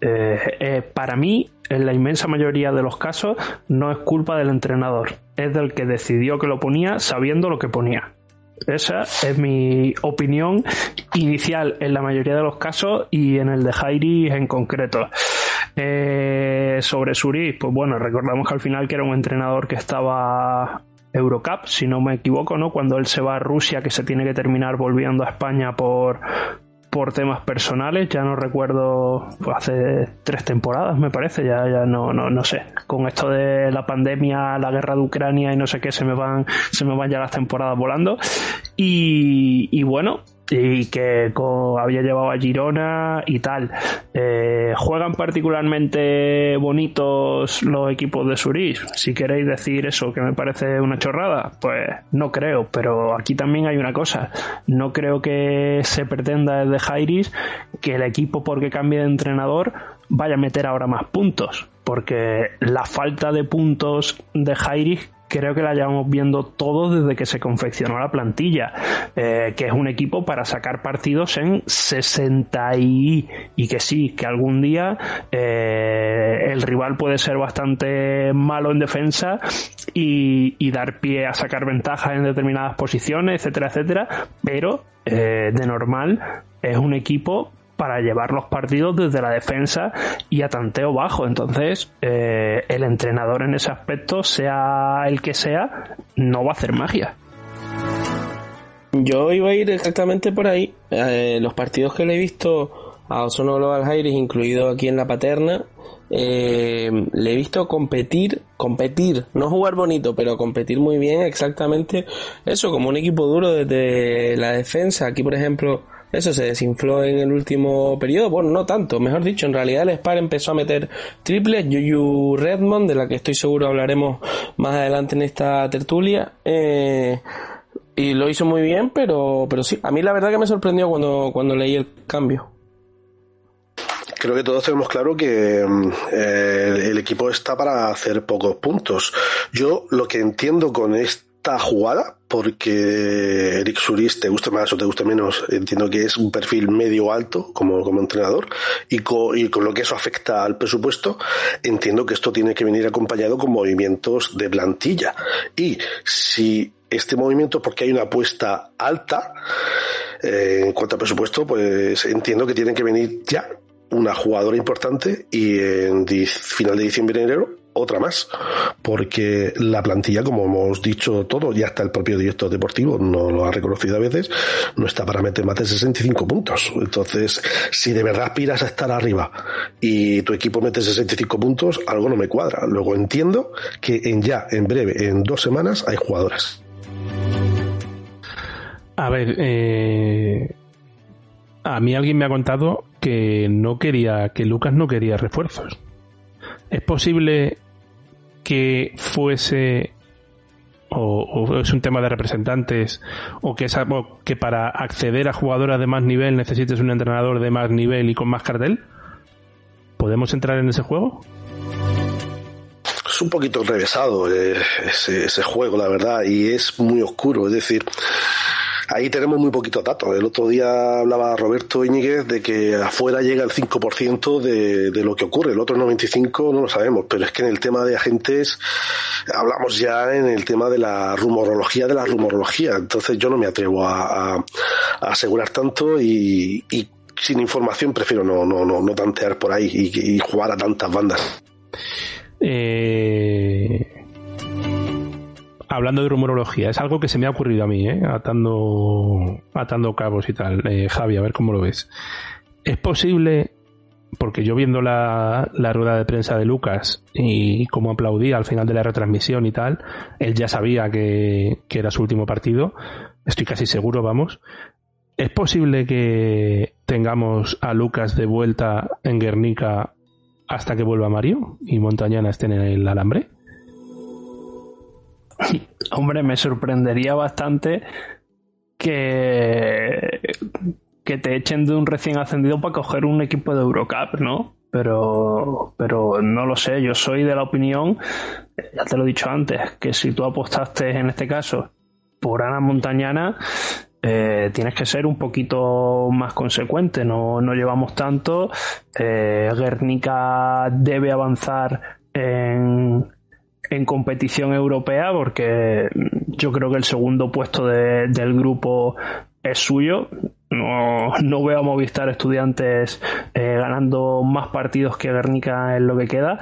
eh, eh, para mí, en la inmensa mayoría de los casos, no es culpa del entrenador, es del que decidió que lo ponía sabiendo lo que ponía. Esa es mi opinión inicial en la mayoría de los casos y en el de Jairi en concreto. Eh, sobre Suri, pues bueno, recordamos que al final que era un entrenador que estaba Eurocup, si no me equivoco, ¿no? Cuando él se va a Rusia, que se tiene que terminar volviendo a España por, por temas personales, ya no recuerdo, pues hace tres temporadas me parece, ya, ya no, no, no sé. Con esto de la pandemia, la guerra de Ucrania y no sé qué, se me van, se me van ya las temporadas volando. Y, y bueno, y que había llevado a Girona y tal. Eh, ¿Juegan particularmente bonitos los equipos de Suris? Si queréis decir eso, que me parece una chorrada, pues no creo, pero aquí también hay una cosa. No creo que se pretenda desde Jairis que el equipo, porque cambie de entrenador, vaya a meter ahora más puntos, porque la falta de puntos de Jairis creo que la llevamos viendo todos desde que se confeccionó la plantilla, eh, que es un equipo para sacar partidos en 60 y, y que sí, que algún día eh, el rival puede ser bastante malo en defensa y, dar pie a sacar ventajas en determinadas posiciones, etcétera, etcétera, pero eh, de normal es un equipo para llevar los partidos desde la defensa y a tanteo bajo. Entonces, eh, el entrenador en ese aspecto, sea el que sea, no va a hacer magia. Yo iba a ir exactamente por ahí. Eh, los partidos que le he visto a Osono Global Jairis, incluido aquí en la Paterna, eh, le he visto competir, competir, no jugar bonito, pero competir muy bien, exactamente eso, como un equipo duro desde la defensa. Aquí, por ejemplo, eso se desinfló en el último periodo. Bueno, no tanto, mejor dicho, en realidad el Spar empezó a meter triples. Yuyu Redmond, de la que estoy seguro hablaremos más adelante en esta tertulia. Eh, y lo hizo muy bien, pero, pero sí, a mí la verdad que me sorprendió cuando, cuando leí el cambio creo que todos tenemos claro que mm, el, equipo está para hacer pocos puntos. Yo lo que entiendo con este esta jugada, porque Eric Suris, te guste más o te guste menos, entiendo que es un perfil medio alto como, como entrenador, y con, y con lo que eso afecta al presupuesto, entiendo que esto tiene que venir acompañado con movimientos de plantilla. Y si este movimiento, porque hay una apuesta alta eh, en cuanto a presupuesto, pues entiendo que tienen que venir ya una jugadora importante y en final de diciembre enero otra más, porque la plantilla, como hemos dicho todo, ya está el propio director deportivo, no lo ha reconocido a veces, no está para meter más de 65 puntos. Entonces, si de verdad aspiras a estar arriba y tu equipo mete 65 puntos, algo no me cuadra. Luego entiendo que en ya, en breve, en dos semanas, hay jugadores. A ver, eh, a mí alguien me ha contado que no quería, que Lucas no quería refuerzos. ¿Es posible que fuese o, es un tema de representantes o que, para acceder a jugadoras de más nivel necesites un entrenador de más nivel y con más cartel? ¿Podemos entrar en ese juego? Es un poquito revesado eh, ese juego, la verdad, y es muy oscuro. Es decir, ahí tenemos muy poquitos datos. El otro día hablaba Roberto Íñiguez de que afuera llega el 5% de, de lo que ocurre, el otro 95% no lo sabemos, pero es que en el tema de agentes hablamos ya en el tema de la rumorología de la rumorología, entonces yo no me atrevo a, a, asegurar tanto y, sin información prefiero no, no, no, no tantear por ahí y, y jugar a tantas bandas. Eh, hablando de rumorología, es algo que se me ha ocurrido a mí, ¿eh? atando, atando cabos y tal. Eh, Javi, a ver cómo lo ves. ¿Es posible, porque yo viendo la, la rueda de prensa de Lucas y cómo aplaudía al final de la retransmisión y tal, él ya sabía que, que era su último partido, estoy casi seguro, vamos. ¿Es posible que tengamos a Lucas de vuelta en Guernica hasta que vuelva Mario y Montañana estén en el alambre? Hombre, me sorprendería bastante que, que te echen de un recién ascendido para coger un equipo de Eurocup, ¿no? Pero, pero no lo sé, yo soy de la opinión, ya te lo he dicho antes, que si tú apostaste en este caso por Ana Montañana, eh, tienes que ser un poquito más consecuente, no, no llevamos tanto. Eh, Guernica debe avanzar en, en competición europea porque yo creo que el segundo puesto de- del grupo es suyo. No, no veo a Movistar Estudiantes eh, ganando más partidos que Guernica en lo que queda.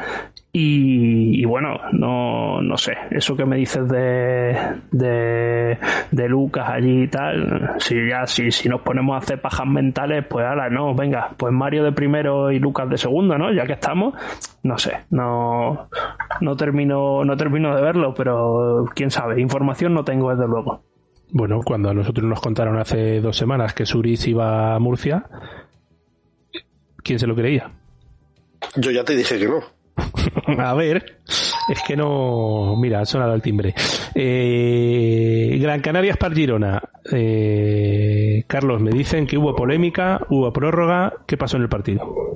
Y, y bueno, no, no sé, eso que me dices de, de, de Lucas allí y tal, si ya si, si nos ponemos a hacer pajas mentales, pues ahora no, venga, pues Mario de primero y Lucas de segundo, ¿no? Ya que estamos, no sé, no, no termino, no termino de verlo, pero quién sabe, información no tengo desde luego. Bueno, cuando a nosotros nos contaron hace dos semanas que Suris iba a Murcia, ¿quién se lo creía? Yo ya te dije que no. A ver, es que no. Mira, ha sonado el timbre. Eh, Gran Canaria Spar Girona. Eh, Carlos, me dicen que hubo polémica, hubo prórroga. ¿Qué pasó en el partido?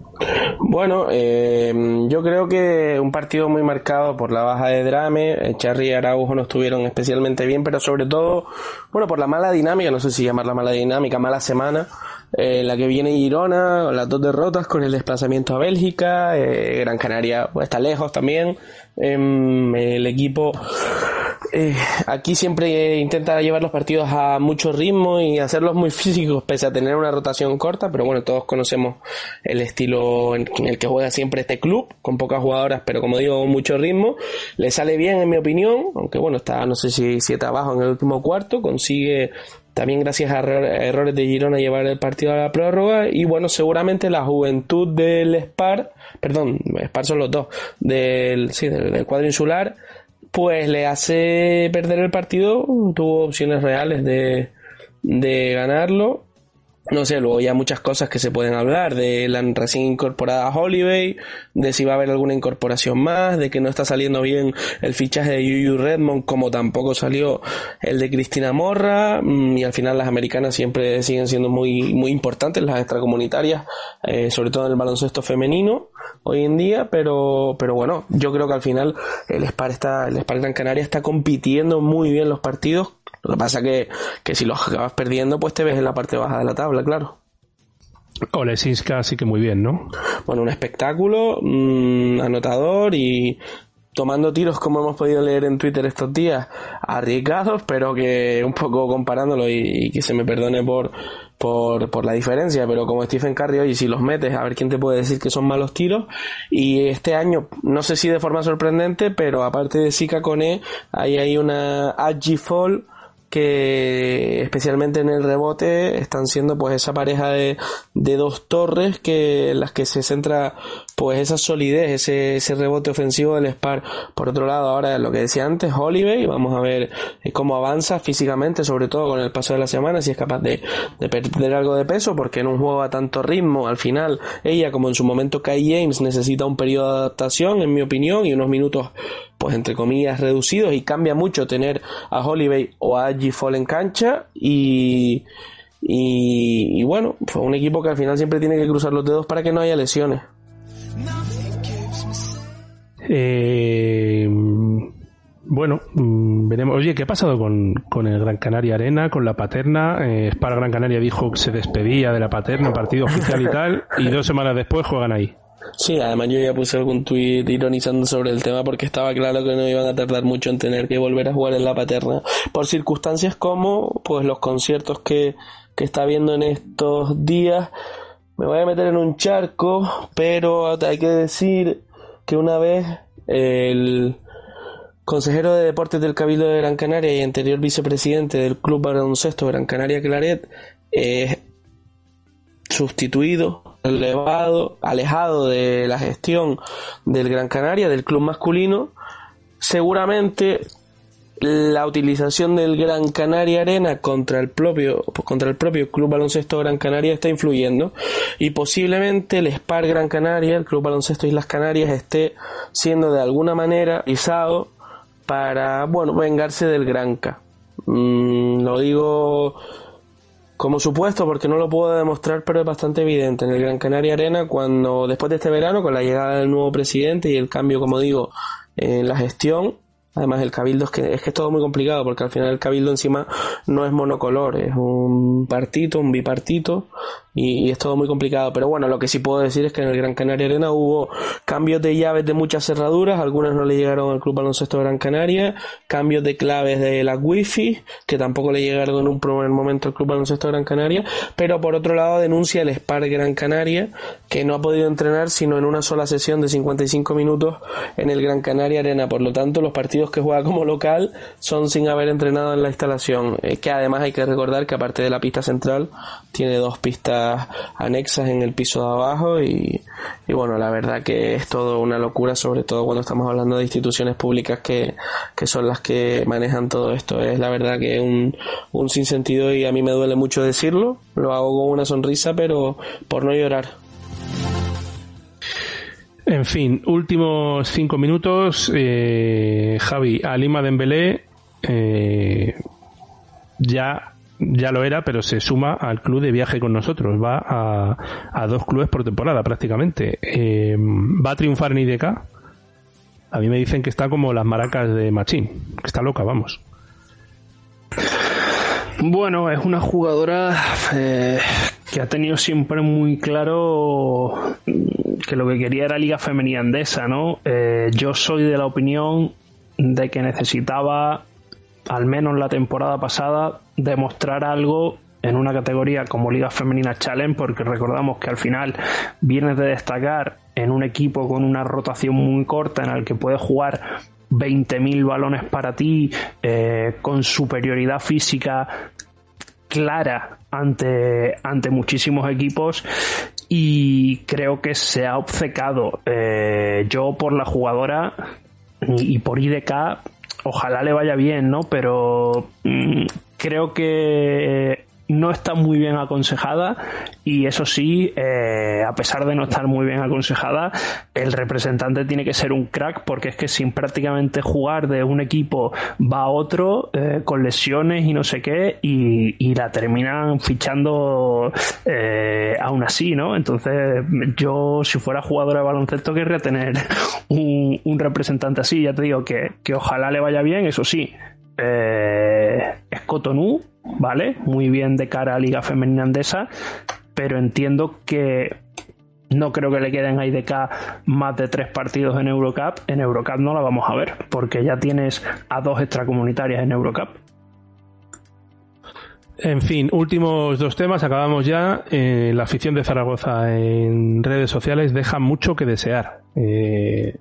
Bueno, eh, yo creo que un partido muy marcado por la baja de Drame, Charry y Araujo no estuvieron especialmente bien, pero sobre todo, bueno, por la mala dinámica, no sé si llamarla mala dinámica, mala semana, eh, la que viene Girona, las dos derrotas con el desplazamiento a Bélgica, eh, Gran Canaria está lejos también, em, el equipo eh, aquí siempre intenta llevar los partidos a mucho ritmo y hacerlos muy físicos pese a tener una rotación corta, pero bueno, todos conocemos el estilo en el que juega siempre este club, con pocas jugadoras, pero como digo, mucho ritmo. Le sale bien en mi opinión, aunque bueno, está no sé si siete abajo en el último cuarto, consigue también gracias a error- a errores de Girona llevar el partido a la prórroga y bueno, seguramente la juventud del Spar, perdón, Spar son los dos, del, sí, del, del cuadro insular, pues le hace perder el partido, tuvo opciones reales de, de ganarlo. No sé, luego ya muchas cosas que se pueden hablar de la recién incorporada Holiday, de si va a haber alguna incorporación más, de que no está saliendo bien el fichaje de Yuyu Redmond, como tampoco salió el de Cristina Morra, mm, y al final las americanas siempre siguen siendo muy, muy importantes, las extracomunitarias, eh, sobre todo en el baloncesto femenino hoy en día, pero, pero bueno, yo creo que al final el Spar está, el Spar Gran Canaria está compitiendo muy bien los partidos. Lo que pasa que, que si los acabas perdiendo, pues te ves en la parte baja de la tabla, claro. Olesinska sí que muy bien, ¿no? Bueno, un espectáculo, mm, anotador y tomando tiros como hemos podido leer en Twitter estos días, arriesgados, pero que un poco comparándolo y, y que se me perdone por, por, por la diferencia, pero como Stephen Curry, oye, si los metes, a ver quién te puede decir que son malos tiros. Y este año, no sé si de forma sorprendente, pero aparte de Sika Kone, ahí hay una Agi Fall que especialmente en el rebote están siendo pues esa pareja de, de dos torres que las que se centra pues esa solidez, ese, ese rebote ofensivo del Spar. Por otro lado, ahora lo que decía antes, Holiday, vamos a ver eh, cómo avanza físicamente, sobre todo con el paso de la semana, si es capaz de, de perder algo de peso, porque en un juego a tanto ritmo, al final, ella como en su momento Kai James necesita un periodo de adaptación, en mi opinión, y unos minutos pues entre comillas reducidos y cambia mucho tener a Holiday o a G Fall en cancha y, y, y bueno, fue un equipo que al final siempre tiene que cruzar los dedos para que no haya lesiones. Eh, bueno, mm, veremos. Oye, ¿qué ha pasado con, con el Gran Canaria Arena, con la Paterna? Eh, Spar Gran Canaria dijo que se despedía de la Paterna, partido oficial y tal, y dos semanas después juegan ahí. Sí, además yo ya puse algún tuit ironizando sobre el tema porque estaba claro que no iban a tardar mucho en tener que volver a jugar en la paterna por circunstancias como pues los conciertos que, que está viendo en estos días me voy a meter en un charco, pero hay que decir que una vez el consejero de deportes del Cabildo de Gran Canaria y anterior vicepresidente del Club Baloncesto Gran Canaria Claret es sustituido, elevado, alejado de la gestión del Gran Canaria, del club masculino, seguramente la utilización del Gran Canaria Arena contra el propio contra el propio Club Baloncesto Gran Canaria está influyendo y posiblemente el SPAR Gran Canaria, el Club Baloncesto Islas Canarias esté siendo de alguna manera utilizado para bueno, vengarse del Granca. Mm, lo digo como supuesto porque no lo puedo demostrar, pero es bastante evidente en el Gran Canaria Arena cuando después de este verano con la llegada del nuevo presidente y el cambio, como digo, en la gestión Además, el cabildo es que, es que es todo muy complicado porque al final el cabildo encima no es monocolor, es un partito, un bipartito y, es todo muy complicado. Pero bueno, lo que sí puedo decir es que en el Gran Canaria Arena hubo cambios de llaves de muchas cerraduras, algunas no le llegaron al Club Baloncesto Gran Canaria, cambios de claves de la wifi, que tampoco le llegaron en un primer momento al Club Baloncesto Gran Canaria, pero por otro lado denuncia el Spar Gran Canaria, que no ha podido entrenar sino en una sola sesión de 55 minutos en el Gran Canaria Arena. Por lo tanto, los partidos que juega como local son sin haber entrenado en la instalación, eh, que además hay que recordar que aparte de la pista central, tiene dos pistas anexas en el piso de abajo y, bueno, la verdad que es todo una locura, sobre todo cuando estamos hablando de instituciones públicas que, son las que manejan todo esto. Es la verdad que un, un sinsentido y a mí me duele mucho decirlo, lo hago con una sonrisa, pero por no llorar. En fin, últimos cinco minutos. Eh, Javi, Alima Dembélé eh, ya ya lo era, pero se suma al club de viaje con nosotros. Va a, dos clubes por temporada prácticamente. Eh, ¿Va a triunfar en IDK? A mí me dicen que está como las maracas de Machín, que está loca, vamos. Bueno, es una jugadora eh, que ha tenido siempre muy claro que lo que quería era Liga Femenina Andesa, ¿no? Eh, yo soy de la opinión de que necesitaba al menos la temporada pasada, demostrar algo en una categoría como Liga Femenina Challenge, porque recordamos que al final vienes de destacar en un equipo con una rotación muy corta en el que puedes jugar 20.000 balones para ti, eh, con superioridad física clara ante, ante muchísimos equipos y creo que se ha obcecado eh, yo por la jugadora y por IDK ojalá le vaya bien, ¿no? Pero mm, creo que no está muy bien aconsejada y eso sí, eh, a pesar de no estar muy bien aconsejada, el representante tiene que ser un crack porque es que sin prácticamente jugar de un equipo va a otro eh, con lesiones y no sé qué y, la terminan fichando eh, aún así, ¿no? Entonces yo si fuera jugadora de baloncesto querría tener un, un representante así, ya te digo que, que ojalá le vaya bien, eso sí, eh, es Cotonou, ¿vale? Muy bien de cara a Liga Femenina Andesa, pero entiendo que no creo que le queden a IDK más de tres partidos en Eurocup. En Eurocup no la vamos a ver, porque ya tienes a dos extracomunitarias en Eurocup. En fin, últimos dos temas, acabamos ya. Eh, la afición de Zaragoza en redes sociales deja mucho que desear. Eh,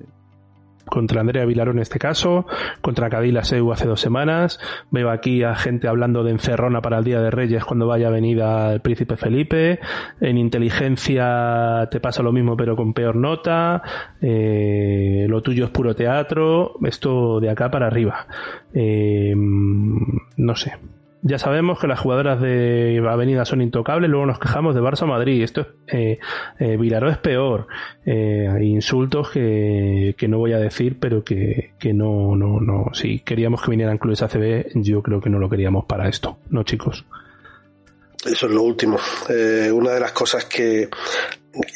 contra Andrea Vilarón en este caso, contra Cadila Seu hace dos semanas. Veo aquí a gente hablando de encerrona para el Día de Reyes cuando vaya venida el Príncipe Felipe. En inteligencia te pasa lo mismo pero con peor nota. Eh, lo tuyo es puro teatro. Esto de acá para arriba. Eh, no sé. Ya sabemos que las jugadoras de Avenida son intocables, luego nos quejamos de Barça Madrid. Esto es, eh, eh Vilaró es peor. Eh, insultos que, que, no voy a decir, pero que, que no, no, no. Si queríamos que vinieran clubes ACB, yo creo que no lo queríamos para esto, ¿no, chicos? Eso es lo último. Eh, una de las cosas que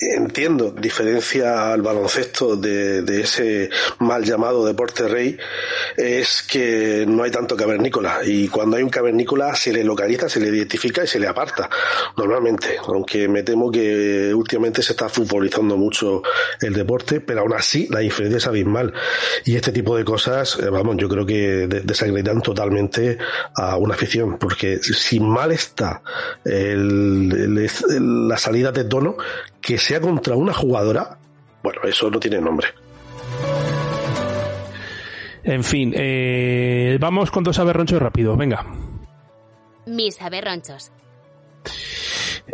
entiendo, diferencia al baloncesto de, de, ese mal llamado deporte rey, es que no hay tanto cavernícola. Y cuando hay un cavernícola se le localiza, se le identifica y se le aparta, normalmente. Aunque me temo que últimamente se está futbolizando mucho el deporte, pero aún así la diferencia es abismal. Y este tipo de cosas, eh, vamos, yo creo que desacreditan totalmente a una afición, porque si mal está el, la salida de tono, que sea contra una jugadora, bueno, eso no tiene nombre. En fin, eh, vamos con dos aberronchos rápidos, venga. Mis aberronchos.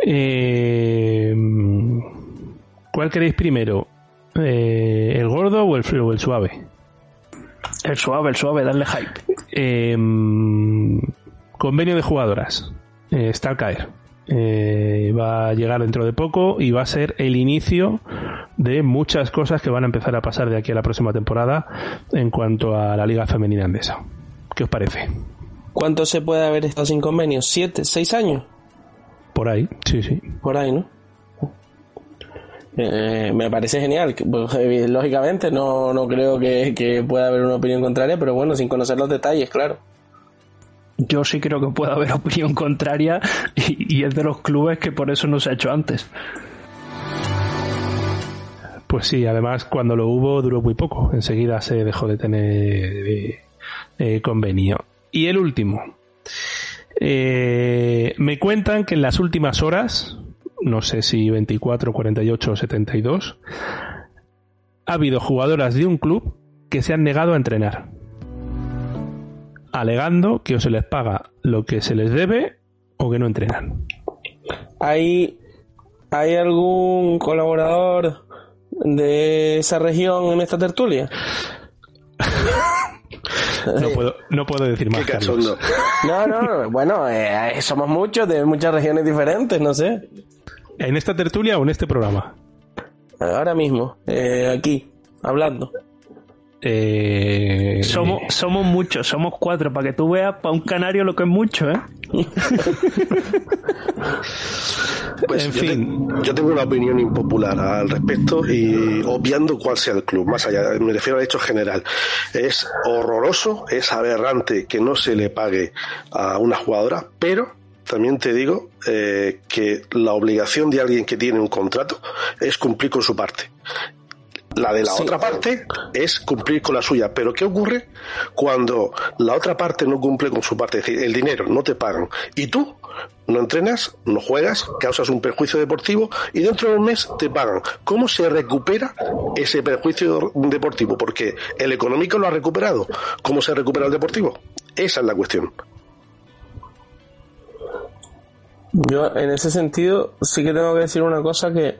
Eh, ¿Cuál queréis primero? Eh, ¿El gordo o el, o el suave? El suave, el suave, darle hype. Eh, convenio de jugadoras. Eh, está al caer. Eh, va a llegar dentro de poco y va a ser el inicio de muchas cosas que van a empezar a pasar de aquí a la próxima temporada en cuanto a la Liga Femenina Andesa. ¿Qué os parece? ¿Cuánto se puede haber estado sin convenios? ¿Siete? ¿Seis años? Por ahí, sí, sí. Por ahí, ¿no? Eh, me parece genial. Pues, eh, lógicamente, no, no creo que, que pueda haber una opinión contraria, pero bueno, sin conocer los detalles, claro yo sí creo que puede haber opinión contraria y, es de los clubes que por eso no se ha hecho antes. Pues sí, además cuando lo hubo duró muy poco, enseguida se dejó de tener eh, eh, convenio. Y el último, eh, me cuentan que en las últimas horas, no sé si 24, 48 o 72, ha habido jugadoras de un club que se han negado a entrenar alegando que o se les paga lo que se les debe o que no entrenan. ¿Hay, ¿Hay algún colaborador de esa región en esta tertulia? no, puedo, no puedo decir más. Carlos. No, no, bueno, eh, somos muchos de muchas regiones diferentes, no sé. ¿En esta tertulia o en este programa? Ahora mismo, eh, aquí, hablando. Eh, somos, somos muchos, somos cuatro, para que tú veas para un canario lo que es mucho, ¿eh? pues en yo fin. yo tengo una opinión impopular al respecto y obviando cuál sea el club, más allá, me refiero al hecho general. Es horroroso, es aberrante que no se le pague a una jugadora, pero también te digo eh, que la obligación de alguien que tiene un contrato es cumplir con su parte. La de la otra parte es cumplir con la suya. Pero ¿qué ocurre cuando la otra parte no cumple con su parte? Es decir, el dinero no te pagan y tú no entrenas, no juegas, causas un perjuicio deportivo y dentro de un mes te pagan. ¿Cómo se recupera ese perjuicio deportivo? Porque el económico lo ha recuperado. ¿Cómo se recupera el deportivo? Esa es la cuestión. Yo en ese sentido sí que tengo que decir una cosa que,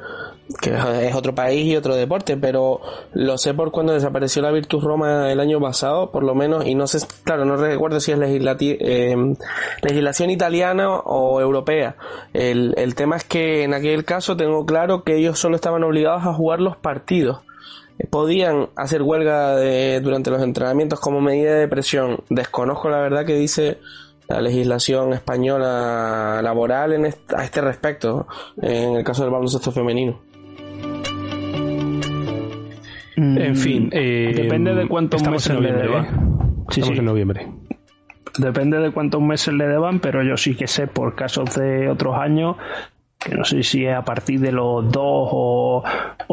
que es otro país y otro deporte, pero lo sé por cuando desapareció la Virtus Roma el año pasado, por lo menos, y no sé, claro, no recuerdo si es eh, legislación italiana o europea. El, el tema es que en aquel caso tengo claro que ellos solo estaban obligados a jugar los partidos podían hacer huelga de, durante los entrenamientos como medida de presión. Desconozco la verdad que dice la legislación española laboral en a este respecto, en el caso del baloncesto femenino. En fin, eh, depende de cuántos meses le deban. ¿eh? Estamos en noviembre. Depende de cuántos meses le deban, pero yo sí que sé por casos de otros años que no sé si es a partir de los dos o,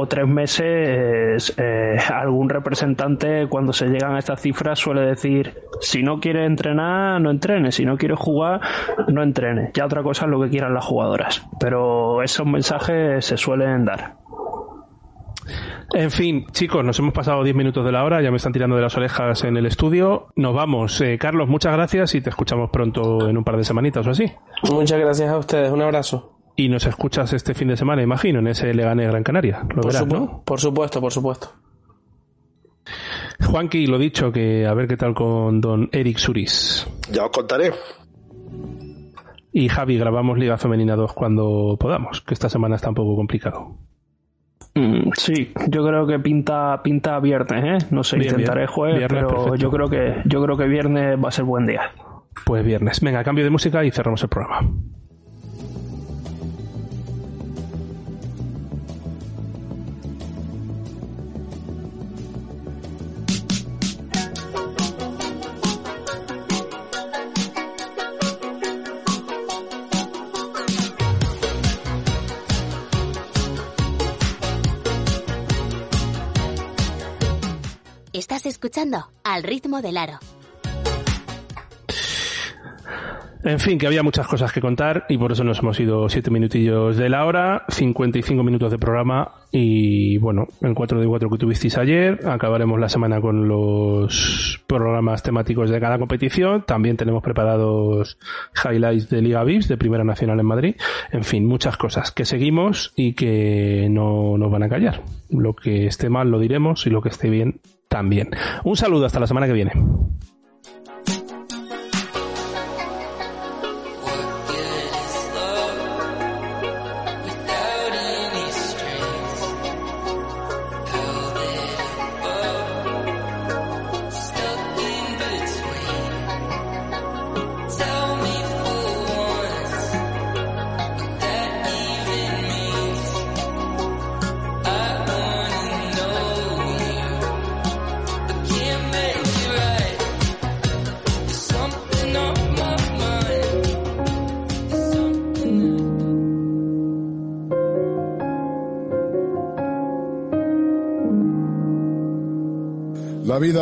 tres meses, eh, algún representante cuando se llegan a estas cifras suele decir, si no quiere entrenar, no entrene, si no quiere jugar, no entrene. Ya otra cosa es lo que quieran las jugadoras, pero esos mensajes se suelen dar. En fin, chicos, nos hemos pasado 10 minutos de la hora, ya me están tirando de las orejas en el estudio. Nos vamos. Eh, Carlos, muchas gracias y te escuchamos pronto en un par de semanitas o así. Muchas gracias a ustedes, un abrazo. Y nos escuchas este fin de semana, imagino, en ese Leganés Gran Canaria. Lo por, verás, ¿no? por supuesto, por supuesto. Juanqui, lo dicho, que a ver qué tal con don Eric Suris. Ya os contaré. Y Javi, grabamos Liga Femenina 2 cuando podamos, que esta semana está un poco complicado. Mm, sí, yo creo que pinta pinta viernes, ¿eh? No sé, intentaré jueves, pero yo creo que yo creo que viernes va a ser buen día. Pues viernes. Venga, cambio de música y cerramos el programa. Al ritmo del aro. En fin, que había muchas cosas que contar y por eso nos hemos ido siete minutillos de la hora, 55 minutos de programa y bueno, el 4 de 4 que tuvisteis ayer, acabaremos la semana con los programas temáticos de cada competición, también tenemos preparados highlights de Liga VIPS, de Primera Nacional en Madrid, en fin, muchas cosas que seguimos y que no nos van a callar. Lo que esté mal lo diremos y lo que esté bien también. Un saludo hasta la semana que viene.